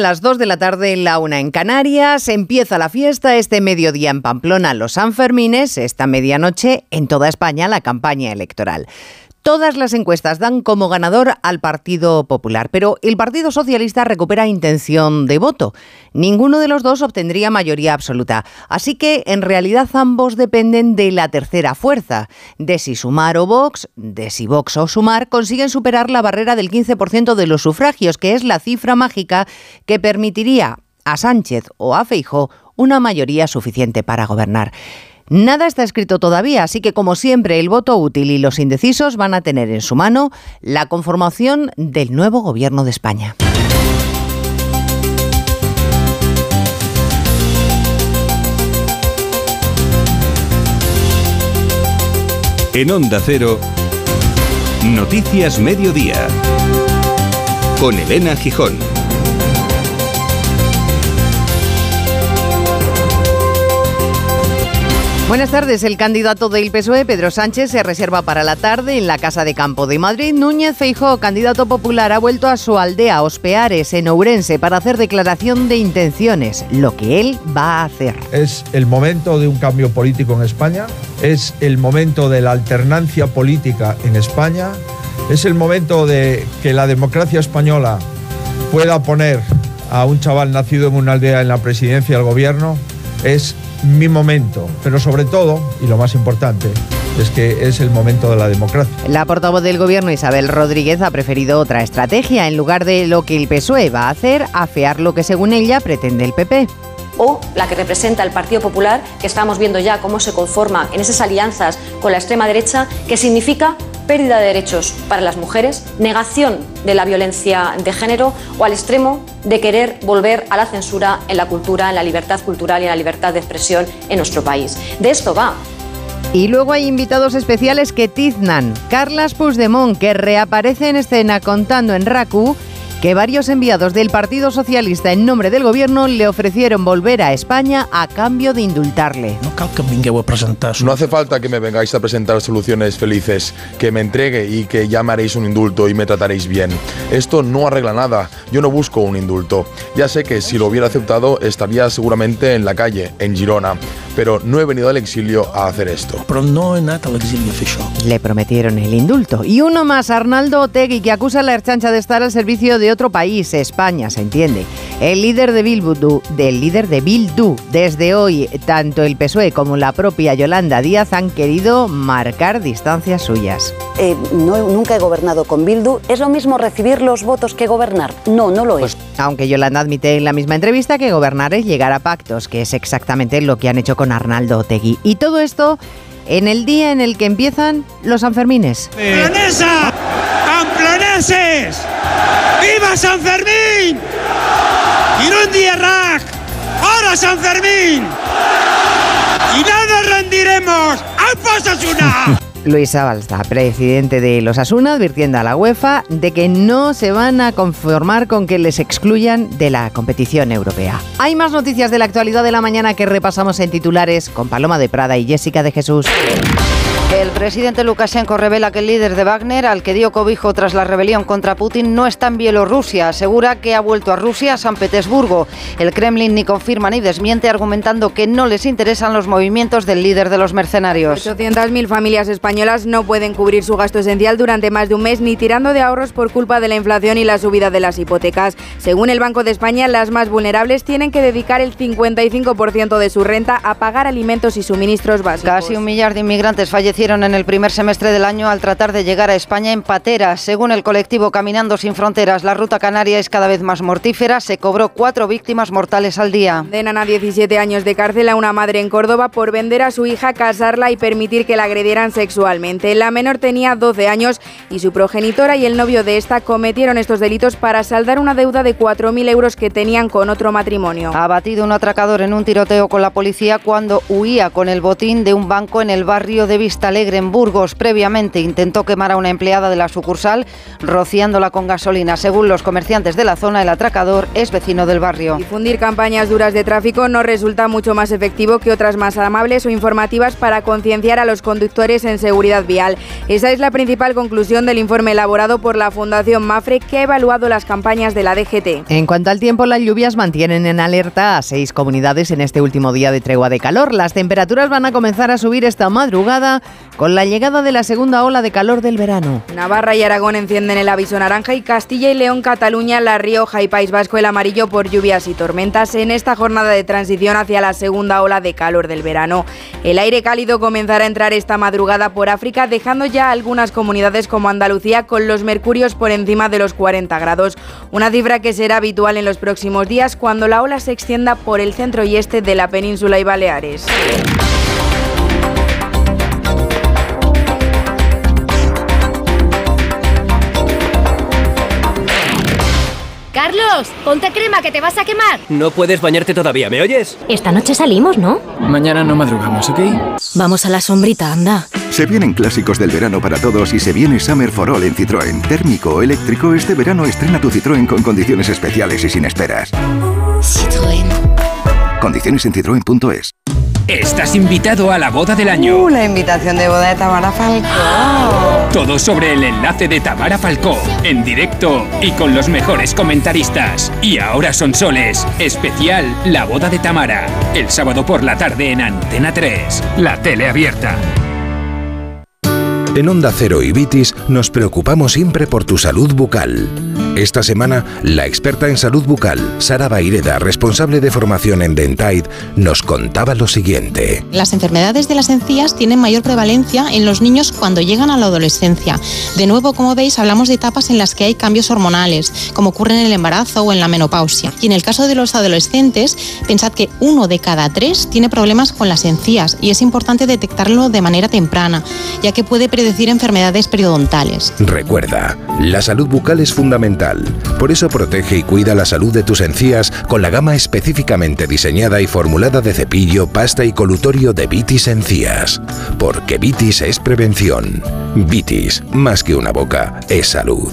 Las 2 de la tarde la una en Canarias. Empieza la fiesta este mediodía en Pamplona, los Sanfermines, esta medianoche en toda España la campaña electoral. Todas las encuestas dan como ganador al Partido Popular, pero el Partido Socialista recupera intención de voto. Ninguno de los dos obtendría mayoría absoluta, así que en realidad ambos dependen de la tercera fuerza, de si Sumar o Vox, de si Vox o Sumar consiguen superar la barrera del 15% de los sufragios, que es la cifra mágica que permitiría a Sánchez o a Feijóo una mayoría suficiente para gobernar. Nada está escrito todavía, así que como siempre el voto útil y los indecisos van a tener en su mano la conformación del nuevo gobierno de España. En Onda Cero, Noticias Mediodía, con Elena Gijón. Buenas tardes. El candidato del PSOE, Pedro Sánchez, se reserva para la tarde en la Casa de Campo de Madrid. Núñez Feijó, candidato popular, ha vuelto a su aldea, Ospeares, en Ourense, para hacer declaración de intenciones, lo que él va a hacer. Es el momento de un cambio político en España, es el momento de la alternancia política en España, es el momento de que la democracia española pueda poner a un chaval nacido en una aldea en la presidencia del gobierno, es mi momento, pero sobre todo, y lo más importante, es que es el momento de la democracia. La portavoz del gobierno Isabel Rodríguez ha preferido otra estrategia. En lugar de lo que el PSOE va a hacer, afear lo que según ella pretende el PP o la que representa el Partido Popular, que estamos viendo ya cómo se conforma en esas alianzas con la extrema derecha, que significa pérdida de derechos para las mujeres, negación de la violencia de género o al extremo de querer volver a la censura en la cultura, en la libertad cultural y en la libertad de expresión en nuestro país. De esto va y luego hay invitados especiales que tiznan. Carlas Puigdemont, que reaparece en escena contando en RACU que varios enviados del Partido Socialista en nombre del gobierno le ofrecieron volver a España a cambio de indultarle. No hace falta que me vengáis a presentar soluciones felices, que me entregue y que ya me haréis un indulto y me trataréis bien. Esto no arregla nada. Yo no busco un indulto. Ya sé que si lo hubiera aceptado estaría seguramente en la calle, en Girona pero no he venido al exilio a hacer esto. Pero no he nada al exilio Le prometieron el indulto. Y uno más, Arnaldo Otegui, que acusa a la herchancha de estar al servicio de otro país, España, se entiende. El líder de Bildu, del líder de Bildu, desde hoy, tanto el PSOE como la propia Yolanda Díaz han querido marcar distancias suyas. Eh, no, nunca he gobernado con Bildu. ¿Es lo mismo recibir los votos que gobernar? No, no lo es. Pues, aunque Yolanda admite en la misma entrevista que gobernar es llegar a pactos, que es exactamente lo que han hecho con Arnaldo Otegui. Y todo esto en el día en el que empiezan los Sanfermines. ¡Planesa! ¡Pamploneses! ¡Viva San Fermín! día Rack! ¡Ahora San Fermín! ¡Y nada rendiremos! ¡Al una! Luis Abalza, presidente de los Asuna, advirtiendo a la UEFA de que no se van a conformar con que les excluyan de la competición europea. Hay más noticias de la actualidad de la mañana que repasamos en titulares con Paloma de Prada y Jessica de Jesús. El presidente Lukashenko revela que el líder de Wagner, al que dio cobijo tras la rebelión contra Putin, no está en Bielorrusia. Asegura que ha vuelto a Rusia, a San Petersburgo. El Kremlin ni confirma ni desmiente, argumentando que no les interesan los movimientos del líder de los mercenarios. 800.000 familias españolas no pueden cubrir su gasto esencial durante más de un mes ni tirando de ahorros por culpa de la inflación y la subida de las hipotecas. Según el Banco de España, las más vulnerables tienen que dedicar el 55% de su renta a pagar alimentos y suministros básicos. Casi un millar de inmigrantes en el primer semestre del año al tratar de llegar a España en pateras. Según el colectivo Caminando sin Fronteras, la ruta canaria es cada vez más mortífera. Se cobró cuatro víctimas mortales al día. Condenan a 17 años de cárcel a una madre en Córdoba por vender a su hija, casarla y permitir que la agredieran sexualmente. La menor tenía 12 años y su progenitora y el novio de esta cometieron estos delitos para saldar una deuda de 4.000 euros que tenían con otro matrimonio. Ha batido un atracador en un tiroteo con la policía cuando huía con el botín de un banco en el barrio de Vista Alegre en Burgos. Previamente intentó quemar a una empleada de la sucursal rociándola con gasolina. Según los comerciantes de la zona, el atracador es vecino del barrio. Difundir campañas duras de tráfico no resulta mucho más efectivo que otras más amables o informativas para concienciar a los conductores en seguridad vial. Esa es la principal conclusión del informe elaborado por la Fundación Mafre que ha evaluado las campañas de la DGT. En cuanto al tiempo, las lluvias mantienen en alerta a seis comunidades en este último día de tregua de calor. Las temperaturas van a comenzar a subir esta madrugada con la llegada de la segunda ola de calor del verano. Navarra y Aragón encienden el aviso naranja y Castilla y León, Cataluña, La Rioja y País Vasco el amarillo por lluvias y tormentas en esta jornada de transición hacia la segunda ola de calor del verano. El aire cálido comenzará a entrar esta madrugada por África, dejando ya algunas comunidades como Andalucía con los mercurios por encima de los 40 grados, una cifra que será habitual en los próximos días cuando la ola se extienda por el centro y este de la península y Baleares. Carlos, ponte crema que te vas a quemar. No puedes bañarte todavía, ¿me oyes? Esta noche salimos, ¿no? Mañana no madrugamos, ¿ok? Vamos a la sombrita, anda. Se vienen clásicos del verano para todos y se viene Summer for All en Citroën. Térmico o eléctrico, este verano estrena tu Citroën con condiciones especiales y sin esperas. Citroën. Condiciones en citroen.es. Estás invitado a la boda del año. Uh, la invitación de boda de Tamara Falcó. Todo sobre el enlace de Tamara Falcó, en directo y con los mejores comentaristas. Y ahora son soles, especial La boda de Tamara, el sábado por la tarde en Antena 3, la tele abierta. En Onda Cero y Vitis nos preocupamos siempre por tu salud bucal. Esta semana, la experta en salud bucal, Sara Baireda, responsable de formación en Dentaid, nos contaba lo siguiente. Las enfermedades de las encías tienen mayor prevalencia en los niños cuando llegan a la adolescencia. De nuevo, como veis, hablamos de etapas en las que hay cambios hormonales, como ocurre en el embarazo o en la menopausia. Y en el caso de los adolescentes, pensad que uno de cada tres tiene problemas con las encías y es importante detectarlo de manera temprana, ya que puede predecir enfermedades periodontales. Recuerda, la salud bucal es fundamental. Por eso protege y cuida la salud de tus encías con la gama específicamente diseñada y formulada de cepillo, pasta y colutorio de Vitis Encías. Porque Vitis es prevención. Vitis, más que una boca, es salud.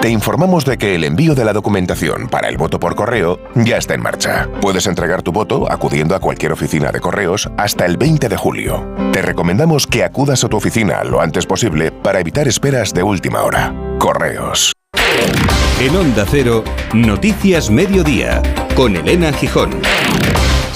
Te informamos de que el envío de la documentación para el voto por correo ya está en marcha. Puedes entregar tu voto acudiendo a cualquier oficina de correos hasta el 20 de julio. Te recomendamos que acudas a tu oficina lo antes posible para evitar esperas de última hora. Correos. En Onda Cero, Noticias Mediodía, con Elena Gijón.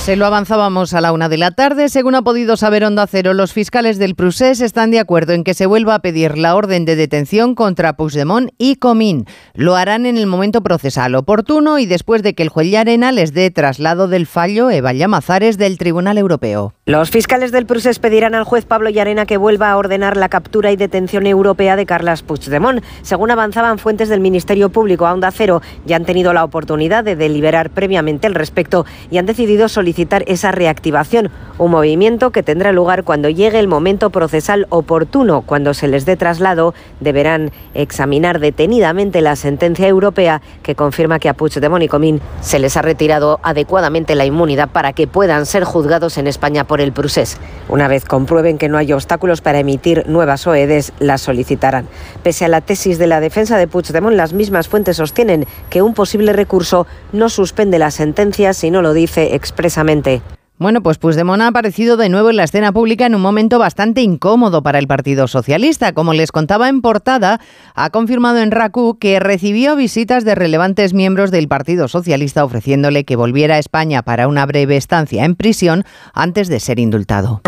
Se lo avanzábamos a la una de la tarde. Según ha podido saber Onda Cero, los fiscales del Prusés están de acuerdo en que se vuelva a pedir la orden de detención contra Puigdemont y Comín. Lo harán en el momento procesal oportuno y después de que el juez Llarena les dé traslado del fallo Eva Llamazares del Tribunal Europeo. Los fiscales del Prusés pedirán al juez Pablo Llarena que vuelva a ordenar la captura y detención europea de Carles Puigdemont. Según avanzaban fuentes del Ministerio Público a Onda Cero, ya han tenido la oportunidad de deliberar previamente al respecto y han decidido solicitar esa reactivación, un movimiento que tendrá lugar cuando llegue el momento procesal oportuno. Cuando se les dé traslado, deberán examinar detenidamente la sentencia europea que confirma que a Puigdemont y Comín se les ha retirado adecuadamente la inmunidad para que puedan ser juzgados en España por el procés. Una vez comprueben que no hay obstáculos para emitir nuevas OEDs, las solicitarán. Pese a la tesis de la defensa de Puigdemont, las mismas fuentes sostienen que un posible recurso no suspende la sentencia si no lo dice expresamente intensamente bueno, pues Puigdemont ha aparecido de nuevo en la escena pública en un momento bastante incómodo para el Partido Socialista. Como les contaba en portada, ha confirmado en RACU que recibió visitas de relevantes miembros del Partido Socialista ofreciéndole que volviera a España para una breve estancia en prisión antes de ser indultado.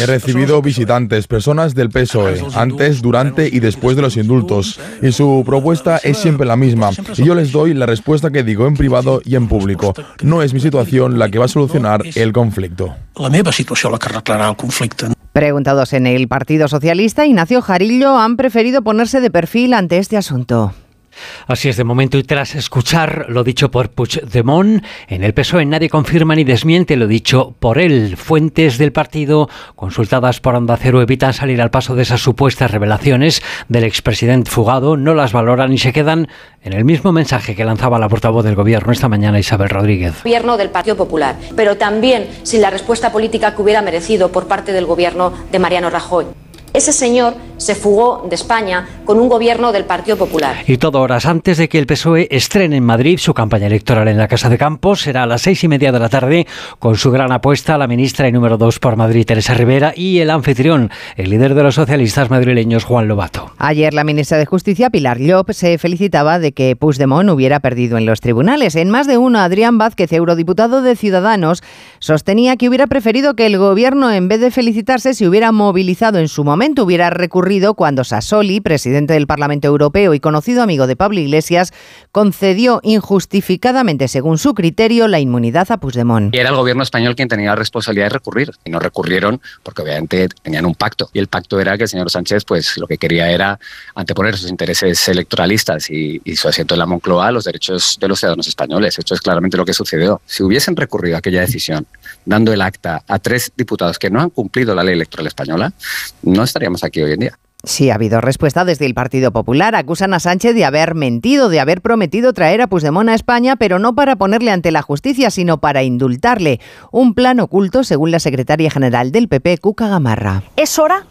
He recibido visitantes, personas del PSOE, antes, durante y después de los indultos. Y su propuesta es siempre la misma. Y yo les doy la respuesta que digo en privado y en público. No es mi situación la que va a solucionar el conflicto. La meva situació la que arreglarà el conflicte. Preguntados en el Partido Socialista, Ignacio Jarillo han preferido ponerse de perfil ante este asunto. Así es de momento y tras escuchar lo dicho por Puigdemont, en el PSOE nadie confirma ni desmiente lo dicho por él. Fuentes del partido consultadas por Onda Cero evitan salir al paso de esas supuestas revelaciones del expresidente fugado, no las valoran y se quedan en el mismo mensaje que lanzaba la portavoz del gobierno esta mañana Isabel Rodríguez. Gobierno del Partido Popular, pero también sin la respuesta política que hubiera merecido por parte del gobierno de Mariano Rajoy. Ese señor se fugó de España con un gobierno del Partido Popular. Y todo horas antes de que el PSOE estrene en Madrid su campaña electoral en la Casa de Campos, será a las seis y media de la tarde, con su gran apuesta la ministra y número dos por Madrid, Teresa Rivera, y el anfitrión, el líder de los socialistas madrileños, Juan Lobato. Ayer la ministra de Justicia, Pilar Llop, se felicitaba de que Puigdemont hubiera perdido en los tribunales. En más de uno, Adrián Vázquez, eurodiputado de Ciudadanos, sostenía que hubiera preferido que el gobierno, en vez de felicitarse, se hubiera movilizado en su momento hubiera recurrido cuando Sassoli, presidente del Parlamento Europeo y conocido amigo de Pablo Iglesias, concedió injustificadamente, según su criterio, la inmunidad a Puigdemont. Y era el gobierno español quien tenía la responsabilidad de recurrir y no recurrieron porque obviamente tenían un pacto y el pacto era que el señor Sánchez pues lo que quería era anteponer sus intereses electoralistas y, su asiento en la Moncloa a los derechos de los ciudadanos españoles. Esto es claramente lo que sucedió. Si hubiesen recurrido a aquella decisión dando el acta a tres diputados que no han cumplido la ley electoral española, no estaríamos aquí hoy en día. Sí, ha habido respuesta desde el Partido Popular. Acusan a Sánchez de haber mentido, de haber prometido traer a Puigdemont a España, pero no para ponerle ante la justicia, sino para indultarle. Un plan oculto, según la secretaria general del PP, Cuca Gamarra. Es hora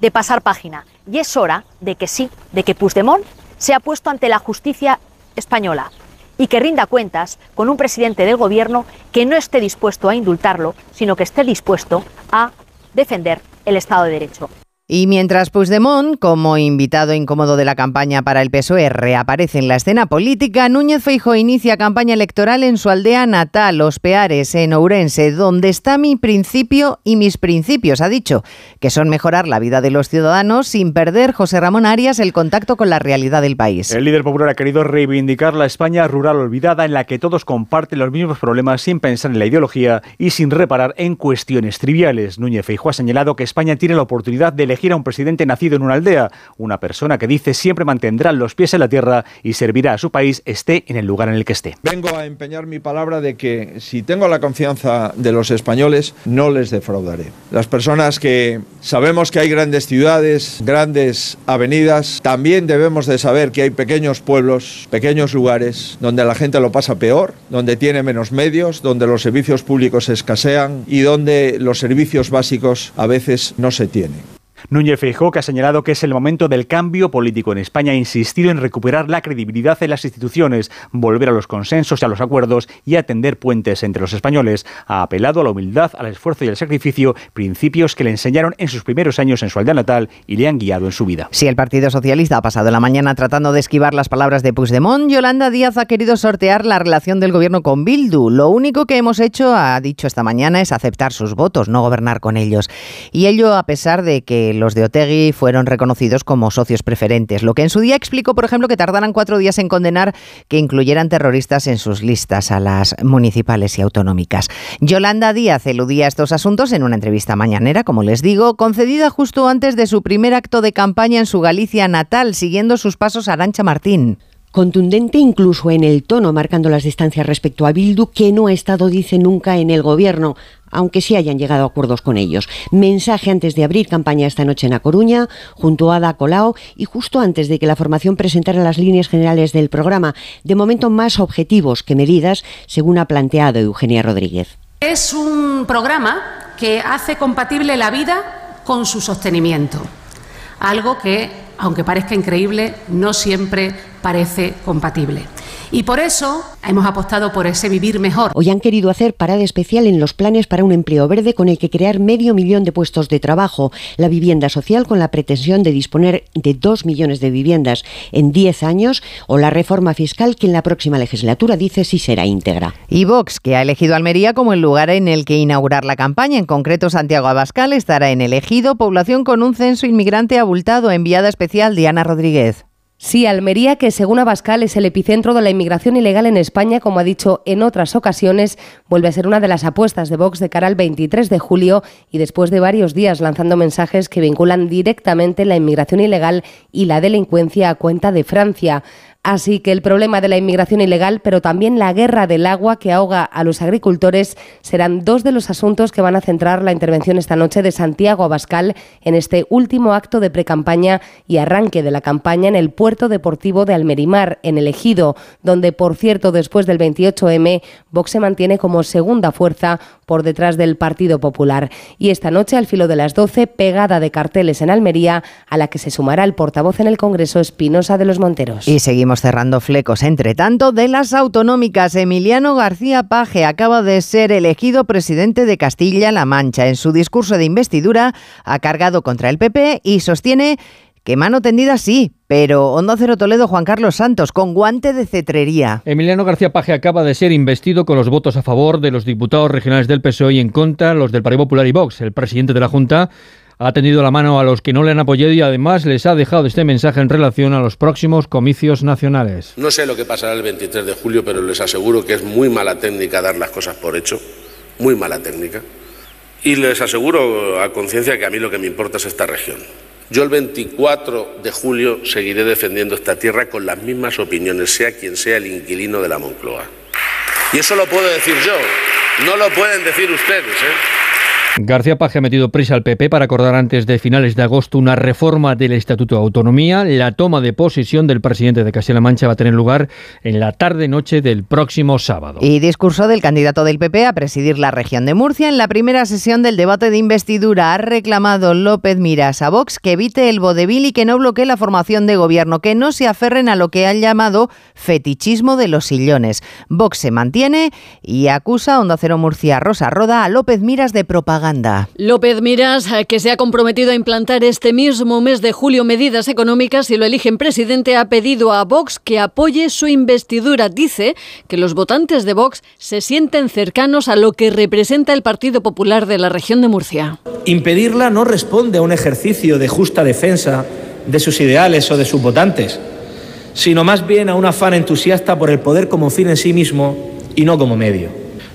de pasar página y es hora de que sí, de que Puigdemont sea puesto ante la justicia española y que rinda cuentas con un presidente del gobierno que no esté dispuesto a indultarlo, sino que esté dispuesto a defender el Estado de Derecho. Y mientras Puigdemont, como invitado incómodo de la campaña para el PSOE, reaparece en la escena política, Núñez Feijóo inicia campaña electoral en su aldea natal, Los Peares, en Ourense, donde está mi principio y mis principios, ha dicho, que son mejorar la vida de los ciudadanos sin perder, José Ramón Arias, el contacto con la realidad del país. El líder popular ha querido reivindicar la España rural olvidada en la que todos comparten los mismos problemas sin pensar en la ideología y sin reparar en cuestiones triviales. Núñez Feijóo ha señalado que España tiene la oportunidad de a un presidente nacido en una aldea, una persona que dice siempre mantendrá los pies en la tierra y servirá a su país esté en el lugar en el que esté. Vengo a empeñar mi palabra de que si tengo la confianza de los españoles, no les defraudaré. Las personas que sabemos que hay grandes ciudades, grandes avenidas, también debemos de saber que hay pequeños pueblos, pequeños lugares donde la gente lo pasa peor, donde tiene menos medios, donde los servicios públicos escasean y donde los servicios básicos a veces no se tienen. Núñez Feijóo, que ha señalado que es el momento del cambio político en España, ha insistido en recuperar la credibilidad en las instituciones, volver a los consensos y a los acuerdos y atender puentes entre los españoles. Ha apelado a la humildad, al esfuerzo y al sacrificio, principios que le enseñaron en sus primeros años en su aldea natal y le han guiado en su vida. Si el Partido Socialista ha pasado la mañana tratando de esquivar las palabras de Puigdemont, Yolanda Díaz ha querido sortear la relación del gobierno con Bildu. Lo único que hemos hecho, ha dicho esta mañana, es aceptar sus votos, no gobernar con ellos. Y ello a pesar de que los de Otegui fueron reconocidos como socios preferentes, lo que en su día explicó, por ejemplo, que tardaran cuatro días en condenar que incluyeran terroristas en sus listas a las municipales y autonómicas. Yolanda Díaz eludía estos asuntos en una entrevista mañanera, como les digo, concedida justo antes de su primer acto de campaña en su Galicia natal, siguiendo sus pasos a Arancha Martín contundente incluso en el tono, marcando las distancias respecto a Bildu, que no ha estado, dice, nunca en el gobierno aunque sí hayan llegado a acuerdos con ellos. Mensaje antes de abrir campaña esta noche en A Coruña, junto a Ada Colau y justo antes de que la formación presentara las líneas generales del programa, de momento más objetivos que medidas, según ha planteado Eugenia Rodríguez. Es un programa que hace compatible la vida con su sostenimiento, algo que, aunque parezca increíble, no siempre parece compatible. Y por eso hemos apostado por ese vivir mejor. Hoy han querido hacer parada especial en los planes para un empleo verde con el que crear medio millón de puestos de trabajo, la vivienda social con la pretensión de disponer de dos millones de viviendas en diez años o la reforma fiscal que en la próxima legislatura dice si será íntegra. Y Vox, que ha elegido Almería como el lugar en el que inaugurar la campaña, en concreto Santiago Abascal estará en elegido población con un censo inmigrante abultado, enviada especial Diana Rodríguez. Sí, Almería, que según Abascal es el epicentro de la inmigración ilegal en España, como ha dicho en otras ocasiones, vuelve a ser una de las apuestas de Vox de cara al 23 de julio y después de varios días lanzando mensajes que vinculan directamente la inmigración ilegal y la delincuencia a cuenta de Francia. Así que el problema de la inmigración ilegal, pero también la guerra del agua que ahoga a los agricultores, serán dos de los asuntos que van a centrar la intervención esta noche de Santiago Abascal en este último acto de precampaña y arranque de la campaña en el puerto deportivo de Almerimar, en el Ejido, donde, por cierto, después del 28M, Vox se mantiene como segunda fuerza por detrás del Partido Popular. Y esta noche, al filo de las 12, pegada de carteles en Almería, a la que se sumará el portavoz en el Congreso, Espinosa de los Monteros. Y seguimos cerrando flecos. Entre tanto, de las autonómicas, Emiliano García Paje acaba de ser elegido presidente de Castilla-La Mancha. En su discurso de investidura ha cargado contra el PP y sostiene que mano tendida sí, pero Hondo Cero Toledo Juan Carlos Santos con guante de cetrería. Emiliano García Paje acaba de ser investido con los votos a favor de los diputados regionales del PSOE y en contra los del Partido Popular y Vox. El presidente de la Junta ha tendido la mano a los que no le han apoyado y además les ha dejado este mensaje en relación a los próximos comicios nacionales. No sé lo que pasará el 23 de julio, pero les aseguro que es muy mala técnica dar las cosas por hecho, muy mala técnica. Y les aseguro a conciencia que a mí lo que me importa es esta región. Yo el 24 de julio seguiré defendiendo esta tierra con las mismas opiniones, sea quien sea el inquilino de la Moncloa. Y eso lo puedo decir yo, no lo pueden decir ustedes. ¿eh? García Paje ha metido prisa al PP para acordar antes de finales de agosto una reforma del Estatuto de Autonomía. La toma de posesión del presidente de Castilla-La Mancha va a tener lugar en la tarde-noche del próximo sábado. Y discurso del candidato del PP a presidir la región de Murcia. En la primera sesión del debate de investidura ha reclamado López Miras a Vox que evite el vodevil y que no bloquee la formación de gobierno, que no se aferren a lo que han llamado fetichismo de los sillones. Vox se mantiene y acusa a Onda Cero Murcia Rosa Roda a López Miras de propaganda López Miras, eh, que se ha comprometido a implantar este mismo mes de julio medidas económicas si lo eligen presidente, ha pedido a Vox que apoye su investidura. Dice que los votantes de Vox se sienten cercanos a lo que representa el Partido Popular de la región de Murcia. Impedirla no responde a un ejercicio de justa defensa de sus ideales o de sus votantes, sino más bien a un afán entusiasta por el poder como fin en sí mismo y no como medio.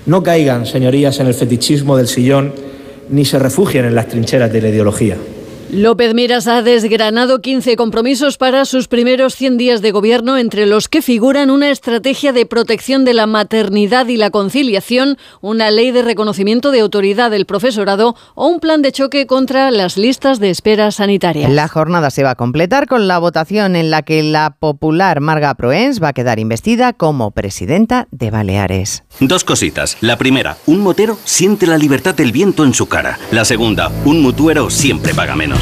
No caigan, señorías, en el fetichismo del sillón ni se refugian en las trincheras de la ideología. López Miras ha desgranado 15 compromisos para sus primeros 100 días de gobierno, entre los que figuran una estrategia de protección de la maternidad y la conciliación, una ley de reconocimiento de autoridad del profesorado o un plan de choque contra las listas de espera sanitarias. La jornada se va a completar con la votación en la que la popular Marga Proens va a quedar investida como presidenta de Baleares. Dos cositas. La primera, un motero siente la libertad del viento en su cara. La segunda, un mutuero siempre paga menos.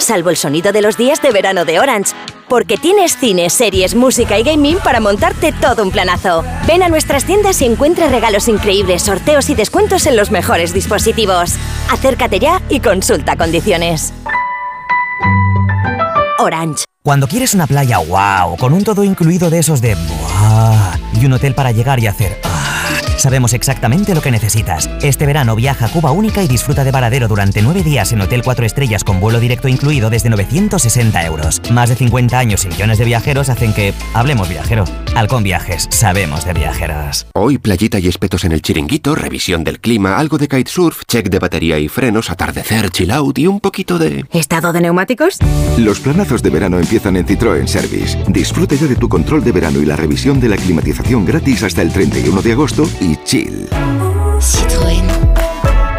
Salvo el sonido de los días de verano de Orange porque tienes cines, series, música y gaming para montarte todo un planazo. Ven a nuestras tiendas y encuentra regalos increíbles, sorteos y descuentos en los mejores dispositivos. Acércate ya y consulta condiciones. Orange. Cuando quieres una playa wow, con un todo incluido de esos de y un hotel para llegar y hacer Sabemos exactamente lo que necesitas. Este verano viaja a Cuba Única y disfruta de Varadero durante nueve días en Hotel 4 Estrellas con vuelo directo incluido desde 960 euros. Más de 50 años y millones de viajeros hacen que hablemos viajero. Halcón Viajes, sabemos de viajeros. Hoy playita y espetos en el chiringuito, revisión del clima, algo de kitesurf, check de batería y frenos, atardecer, chill out y un poquito de... ¿Estado de neumáticos? Los planazos de verano empiezan en Citroën Service. Disfrute ya de tu control de verano y la revisión de la climatización gratis hasta el 31 de agosto y chill.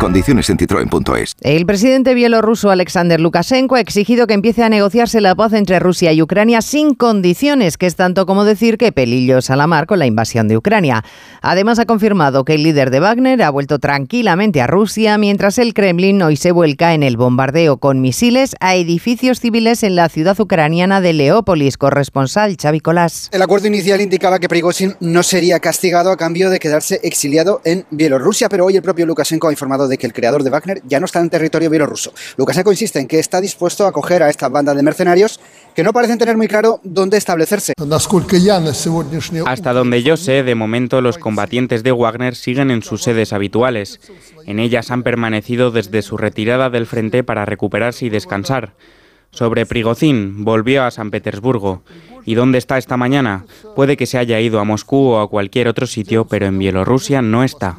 Condiciones en citroen.es. El presidente bielorruso Alexander Lukashenko ha exigido que empiece a negociarse la paz entre Rusia y Ucrania sin condiciones, que es tanto como decir que pelillos a la mar con la invasión de Ucrania. Además ha confirmado que el líder de Wagner ha vuelto tranquilamente a Rusia, mientras el Kremlin hoy se vuelca en el bombardeo con misiles a edificios civiles en la ciudad ucraniana de Leópolis. Corresponsal Xavi Colás. El acuerdo inicial indicaba que Prigozhin no sería castigado a cambio de quedarse exiliado en Bielorrusia, pero hoy el propio Lukashenko ha informado de que el creador de Wagner ya no está en territorio bielorruso. Lukashenko insiste en que está dispuesto a acoger a esta banda de mercenarios que no parecen tener muy claro dónde establecerse. Hasta donde yo sé, de momento los combatientes de Wagner siguen en sus sedes habituales. En ellas han permanecido desde su retirada del frente para recuperarse y descansar. Sobre Prigozhin, volvió a San Petersburgo. ¿Y dónde está esta mañana? Puede que se haya ido a Moscú o a cualquier otro sitio, pero en Bielorrusia no está.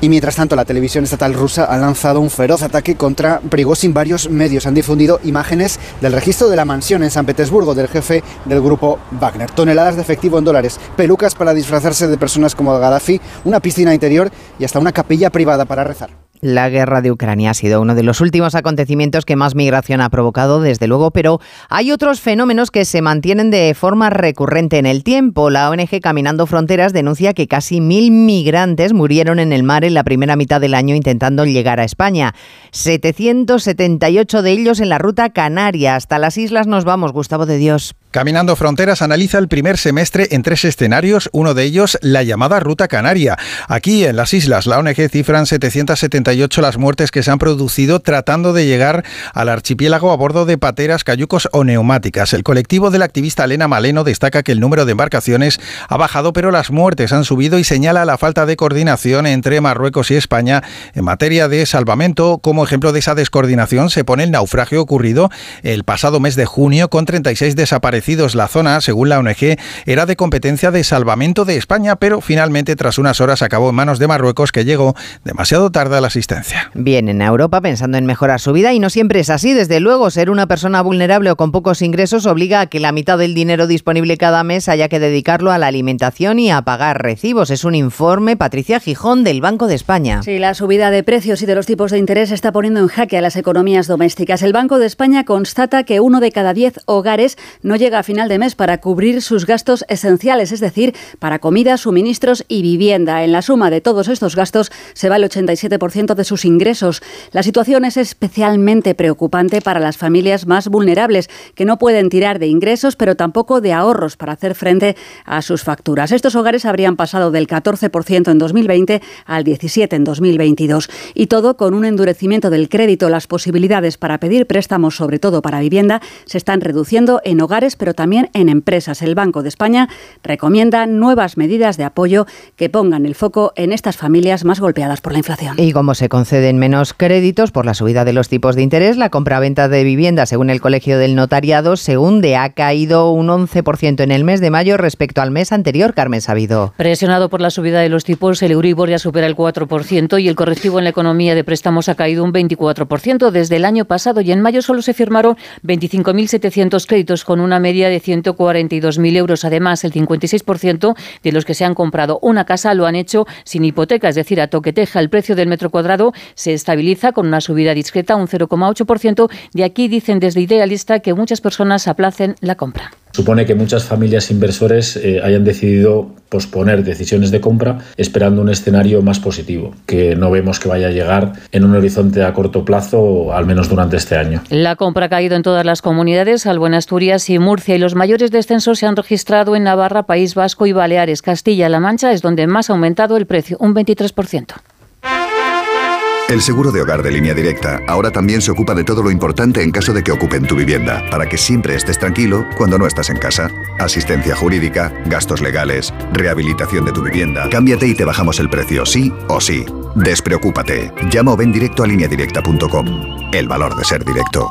Y mientras tanto, la televisión estatal rusa ha lanzado un feroz ataque contra Prigozhin. Varios medios han difundido imágenes del registro de la mansión en San Petersburgo del jefe del grupo Wagner. Toneladas de efectivo en dólares, pelucas para disfrazarse de personas como Gaddafi, una piscina interior y hasta una capilla privada para rezar. La guerra de Ucrania ha sido uno de los últimos acontecimientos que más migración ha provocado, desde luego, pero hay otros fenómenos que se mantienen de forma recurrente en el tiempo. La ONG Caminando Fronteras denuncia que casi mil migrantes murieron en el mar en la primera mitad del año intentando llegar a España. 778 de ellos en la ruta canaria. Hasta las islas nos vamos, Gustavo de Dios. Caminando Fronteras analiza el primer semestre en tres escenarios, uno de ellos la llamada Ruta Canaria. Aquí en las islas, la ONG cifran 778 las muertes que se han producido tratando de llegar al archipiélago a bordo de pateras, cayucos o neumáticas. El colectivo del activista Elena Maleno destaca que el número de embarcaciones ha bajado, pero las muertes han subido y señala la falta de coordinación entre Marruecos y España en materia de salvamento. Como ejemplo de esa descoordinación se pone el naufragio ocurrido el pasado mes de junio con 36 desaparecidos la zona, según la ONG, era de competencia de salvamento de España, pero finalmente tras unas horas acabó en manos de Marruecos que llegó demasiado tarde a la asistencia. Vienen a Europa pensando en mejorar su vida y no siempre es así. Desde luego, ser una persona vulnerable o con pocos ingresos obliga a que la mitad del dinero disponible cada mes haya que dedicarlo a la alimentación y a pagar recibos. Es un informe, Patricia Gijón, del Banco de España. Sí, la subida de precios y de los tipos de interés está poniendo en jaque a las economías domésticas. El Banco de España constata que uno de cada diez hogares no llega a final de mes para cubrir sus gastos esenciales, es decir, para comida, suministros y vivienda. En la suma de todos estos gastos se va el 87% de sus ingresos. La situación es especialmente preocupante para las familias más vulnerables, que no pueden tirar de ingresos, pero tampoco de ahorros para hacer frente a sus facturas. Estos hogares habrían pasado del 14% en 2020 al 17% en 2022. Y todo con un endurecimiento del crédito. Las posibilidades para pedir préstamos, sobre todo para vivienda, se están reduciendo en hogares, pero también en empresas. El Banco de España recomienda nuevas medidas de apoyo que pongan el foco en estas familias más golpeadas por la inflación. Y como se conceden menos créditos por la subida de los tipos de interés, la compraventa de vivienda, según el Colegio del Notariado, se hunde. Ha caído un 11% en el mes de mayo respecto al mes anterior, Carmen Sabido. Presionado por la subida de los tipos, el Euribor ya supera el 4% y el correctivo en la economía de préstamos ha caído un 24% desde el año pasado y en mayo solo se firmaron 25.700 créditos con una media de 142.000 euros. Además, el 56% de los que se han comprado una casa lo han hecho sin hipoteca, es decir, a toqueteja. El precio del metro cuadrado se estabiliza con una subida discreta, un 0,8%. De aquí dicen desde Idealista que muchas personas aplacen la compra supone que muchas familias inversores eh, hayan decidido posponer decisiones de compra esperando un escenario más positivo, que no vemos que vaya a llegar en un horizonte a corto plazo, al menos durante este año. La compra ha caído en todas las comunidades, salvo en Asturias y Murcia, y los mayores descensos se han registrado en Navarra, País Vasco y Baleares. Castilla-La Mancha es donde más ha aumentado el precio, un 23%. El seguro de hogar de línea directa ahora también se ocupa de todo lo importante en caso de que ocupen tu vivienda, para que siempre estés tranquilo cuando no estás en casa. Asistencia jurídica, gastos legales, rehabilitación de tu vivienda. Cámbiate y te bajamos el precio, sí o sí. Despreocúpate. Llama o ven directo a lineadirecta.com. El valor de ser directo.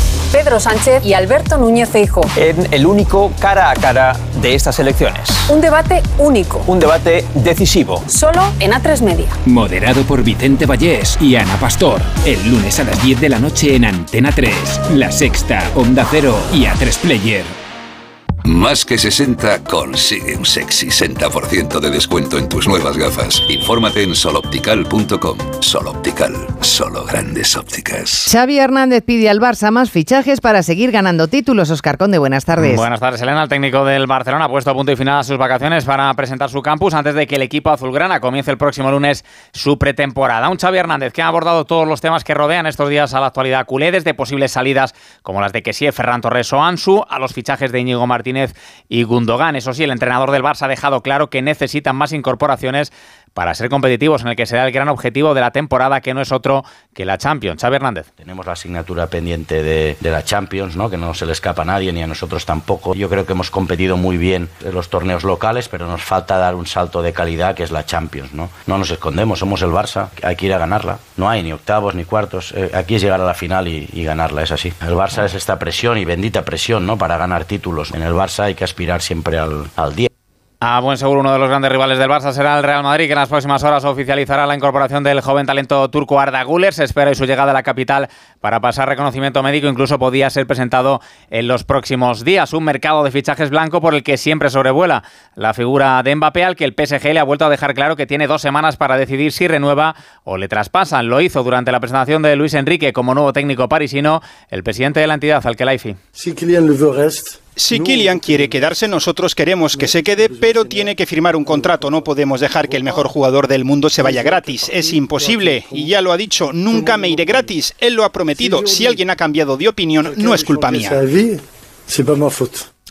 Pedro Sánchez y Alberto Núñez Feijóo. En el único cara a cara de estas elecciones. Un debate único. Un debate decisivo. Solo en A3 Media. Moderado por Vicente Vallés y Ana Pastor. El lunes a las 10 de la noche en Antena 3. La Sexta, Onda Cero y A3 Player. Más que 60 consigue un sexy 60% de descuento en tus nuevas gafas. Infórmate en soloptical.com. Soloptical, solo grandes ópticas. Xavi Hernández pide al Barça más fichajes para seguir ganando títulos. Oscar Conde, buenas tardes. Buenas tardes, Elena. El técnico del Barcelona ha puesto a punto y final a sus vacaciones para presentar su campus antes de que el equipo azulgrana comience el próximo lunes su pretemporada. Un Xavi Hernández que ha abordado todos los temas que rodean estos días a la actualidad culé, desde posibles salidas como las de Kessie, Ferran Torres o Ansu, a los fichajes de Íñigo Martínez y Gundogan. Eso sí, el entrenador del Barça ha dejado claro que necesitan más incorporaciones para ser competitivos en el que será el gran objetivo de la temporada, que no es otro que la Champions. Xavi Hernández. Tenemos la asignatura pendiente de, la Champions, ¿no? que no se le escapa a nadie ni a nosotros tampoco. Yo creo que hemos competido muy bien en los torneos locales, pero nos falta dar un salto de calidad que es la Champions. No, no nos escondemos, somos el Barça, hay que ir a ganarla. No hay ni octavos ni cuartos, eh, aquí es llegar a la final y, ganarla, es así. El Barça es esta presión y bendita presión ¿no? para ganar títulos. En el Barça hay que aspirar siempre al, al 10. A buen seguro, uno de los grandes rivales del Barça será el Real Madrid, que en las próximas horas oficializará la incorporación del joven talento turco Arda Güler. Se espera su llegada a la capital para pasar reconocimiento médico. Incluso podía ser presentado en los próximos días. Un mercado de fichajes blanco por el que siempre sobrevuela la figura de Mbappé, al que el PSG le ha vuelto a dejar claro que tiene dos semanas para decidir si renueva o le traspasan. Lo hizo durante la presentación de Luis Enrique como nuevo técnico parisino, el presidente de la entidad, Al-Khelaifi. Si si Kylian quiere quedarse, nosotros queremos que se quede, pero tiene que firmar un contrato. No podemos dejar que el mejor jugador del mundo se vaya gratis. Es imposible. Y ya lo ha dicho, nunca me iré gratis. Él lo ha prometido. Si alguien ha cambiado de opinión, no es culpa mía.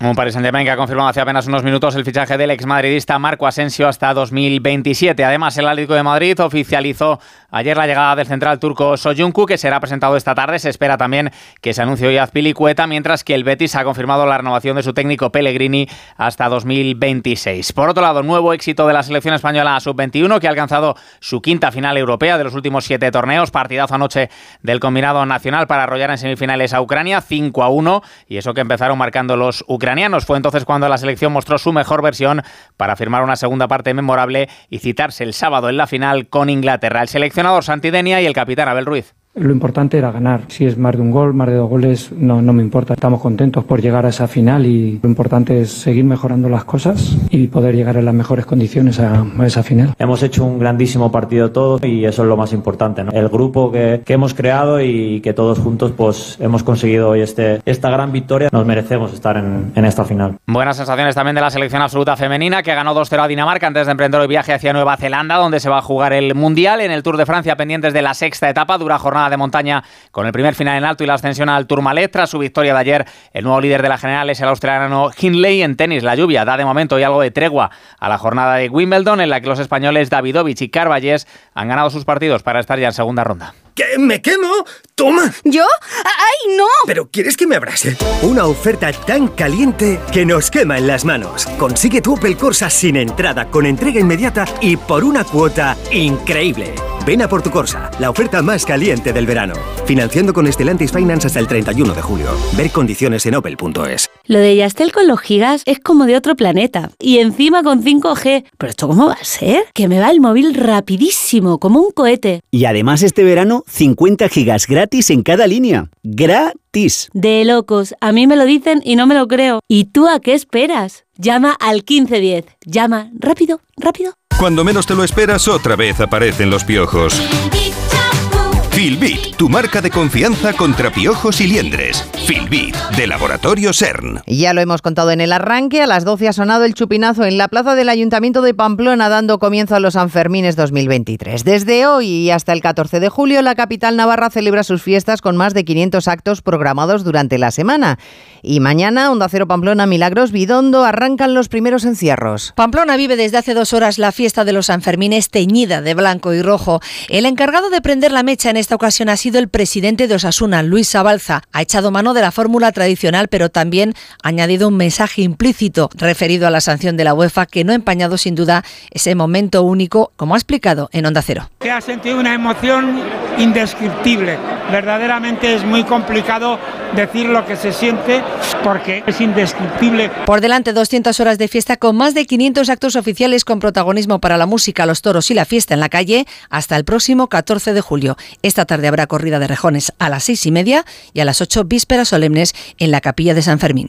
Un Paris Saint-Germain que ha confirmado hace apenas unos minutos el fichaje del exmadridista Marco Asensio hasta 2027. Además, el Atlético de Madrid oficializó ayer la llegada del central turco Soyuncu, que será presentado esta tarde. Se espera también que se anuncie hoy Azpilicueta, mientras que el Betis ha confirmado la renovación de su técnico Pellegrini hasta 2026. Por otro lado, nuevo éxito de la selección española sub-21, que ha alcanzado su quinta final europea de los últimos siete torneos. Partidazo anoche del combinado nacional para arrollar en semifinales a Ucrania, 5 a 1, y eso que empezaron marcando los ucranianos fue entonces cuando la selección mostró su mejor versión para firmar una segunda parte memorable y citarse el sábado en la final con Inglaterra. El seleccionador Santidenia y el capitán Abel Ruiz. Lo importante era ganar. Si es más de un gol, más de dos goles, no, no me importa. Estamos contentos por llegar a esa final y lo importante es seguir mejorando las cosas y poder llegar en las mejores condiciones a, esa final. Hemos hecho un grandísimo partido todos y eso es lo más importante. El grupo que, que, hemos creado y que todos juntos pues hemos conseguido hoy este, esta gran victoria. Nos merecemos estar en, en esta final. Buenas sensaciones también de la selección absoluta femenina que ganó 2-0 a Dinamarca antes de emprender el viaje hacia Nueva Zelanda donde se va a jugar el Mundial en el Tour de Francia pendientes de la sexta etapa. Dura jornada de montaña con el primer final en alto y la ascensión al Tourmalet. Tras su victoria de ayer, el nuevo líder de la general es el australiano Hindley en tenis. La lluvia da de momento y algo de tregua a la jornada de Wimbledon, en la que los españoles Davidovich y Carballés han ganado sus partidos para estar ya en segunda ronda. ¿Me quemo? ¡Toma! ¿Yo? ¡Ay, no! ¿Pero quieres que me abrase? Una oferta tan caliente que nos quema en las manos. Consigue tu Opel Corsa sin entrada, con entrega inmediata y por una cuota increíble. Ven a por tu Corsa, la oferta más caliente del verano. Financiando con Estelantis Finance hasta el 31 de julio. Ver condiciones en opel.es. Lo de Yastel con los gigas es como de otro planeta. Y encima con 5G. ¿Pero esto cómo va a ser? Que me va el móvil rapidísimo, como un cohete. Y además este verano, 50 gigas gratis en cada línea. ¡Gratis! De locos. A mí me lo dicen y no me lo creo. ¿Y tú a qué esperas? Llama al 1510. Llama rápido, rápido. Cuando menos te lo esperas, otra vez aparecen los piojos. Filbit, tu marca de confianza contra piojos y liendres. Filbit, de Laboratorio CERN. Ya lo hemos contado en el arranque, a las 12 ha sonado el chupinazo en la plaza del Ayuntamiento de Pamplona, dando comienzo a los Sanfermines 2023. Desde hoy y hasta el 14 de julio, la capital navarra celebra sus fiestas con más de 500 actos programados durante la semana. Y mañana, Onda Cero Pamplona Milagros Bidondo arrancan los primeros encierros. Pamplona vive desde hace dos horas la fiesta de los Sanfermines teñida de blanco y rojo. El encargado de prender la mecha en esta ocasión ha sido el presidente de Osasuna, Luis Sabalza. Ha echado mano de la fórmula tradicional, pero también ha añadido un mensaje implícito referido a la sanción de la UEFA que no ha empañado sin duda ese momento único, como ha explicado en Onda Cero. Que ha sentido una emoción indescriptible. Verdaderamente es muy complicado decir lo que se siente porque es indescriptible. Por delante 200 horas de fiesta con más de 500 actos oficiales con protagonismo para la música, los toros y la fiesta en la calle hasta el próximo 14 de julio. Esta tarde habrá corrida de rejones a las seis y media y a las 8 vísperas solemnes en la capilla de San Fermín.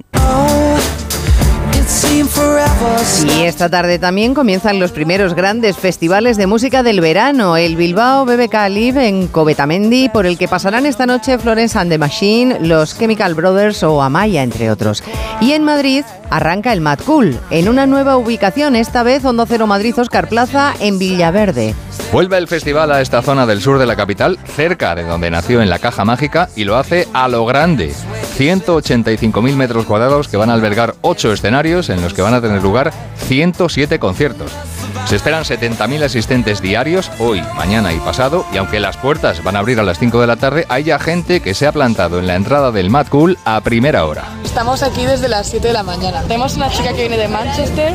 Y esta tarde también comienzan los primeros grandes festivales de música del verano, el Bilbao BBK Live en Covetamendi, por el que pasarán esta noche Florence and the Machine, los Chemical Brothers o Amaya, entre otros. Y en Madrid arranca el Mad Cool, en una nueva ubicación, esta vez Hondo Cero Madrid Oscar Plaza en Villaverde. Vuelve el festival a esta zona del sur de la capital, cerca de donde nació en la Caja Mágica, y lo hace a lo grande. 185.000 metros cuadrados que van a albergar 8 escenarios en los que van a tener lugar 107 conciertos. Se esperan 70.000 asistentes diarios hoy, mañana y pasado, y aunque las puertas van a abrir a las 5 de la tarde, hay ya gente que se ha plantado en la entrada del Mad Cool a primera hora. Estamos aquí desde las 7 de la mañana. Tenemos una chica que viene de Manchester,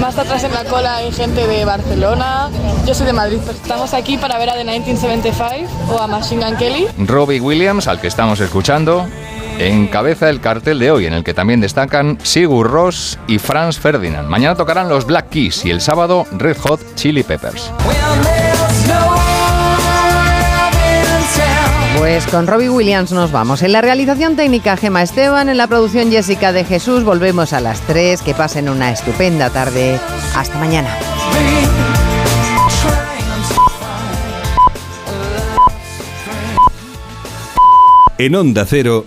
más atrás en la cola hay gente de Barcelona, yo soy de Madrid. Estamos aquí para ver a The 1975 o a Machine Gun Kelly. Robbie Williams, al que estamos escuchando, encabeza el cartel de hoy, en el que también destacan Sigur Ross y Franz Ferdinand. Mañana tocarán los Black Keys y el sábado Red Hot Chili Peppers. Pues con Robbie Williams nos vamos. En la realización técnica Gema Esteban, en la producción Jessica de Jesús. Volvemos a las 3. Que pasen una estupenda tarde. Hasta mañana. En Onda Cero,